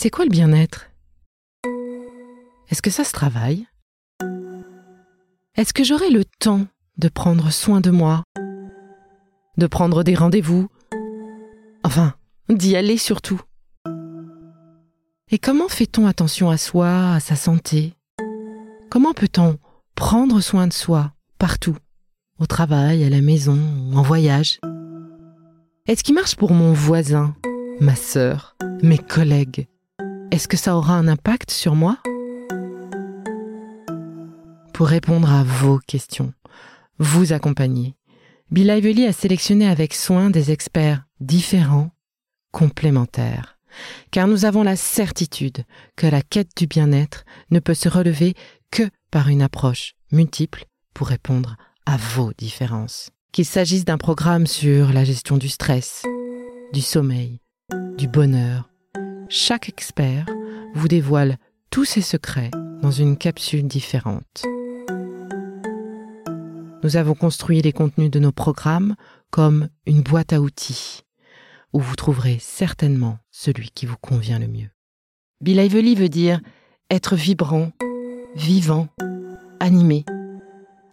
C'est quoi le bien-être? Est-ce que ça se travaille? Est-ce que j'aurai le temps de prendre soin de moi? De prendre des rendez-vous? Enfin, d'y aller surtout. Et comment fait-on attention à soi, à sa santé? Comment peut-on prendre soin de soi partout, au travail, à la maison, en voyage? Est-ce qui marche pour mon voisin, ma sœur, mes collègues? Est-ce que ça aura un impact sur moi? Pour répondre à vos questions, vous accompagner, Bill a sélectionné avec soin des experts différents complémentaires, car nous avons la certitude que la quête du bien-être ne peut se relever que par une approche multiple pour répondre à vos différences. Qu'il s'agisse d'un programme sur la gestion du stress, du sommeil, du bonheur, chaque expert vous dévoile tous ses secrets dans une capsule différente. Nous avons construit les contenus de nos programmes comme une boîte à outils où vous trouverez certainement celui qui vous convient le mieux. Bill Ively veut dire être vibrant, vivant, animé.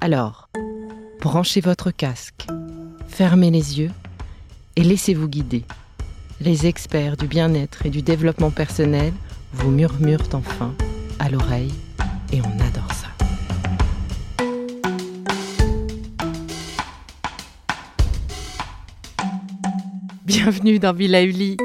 Alors, branchez votre casque, fermez les yeux et laissez-vous guider. Les experts du bien-être et du développement personnel vous murmurent enfin à l'oreille et on adore ça. Bienvenue dans Villa Uli.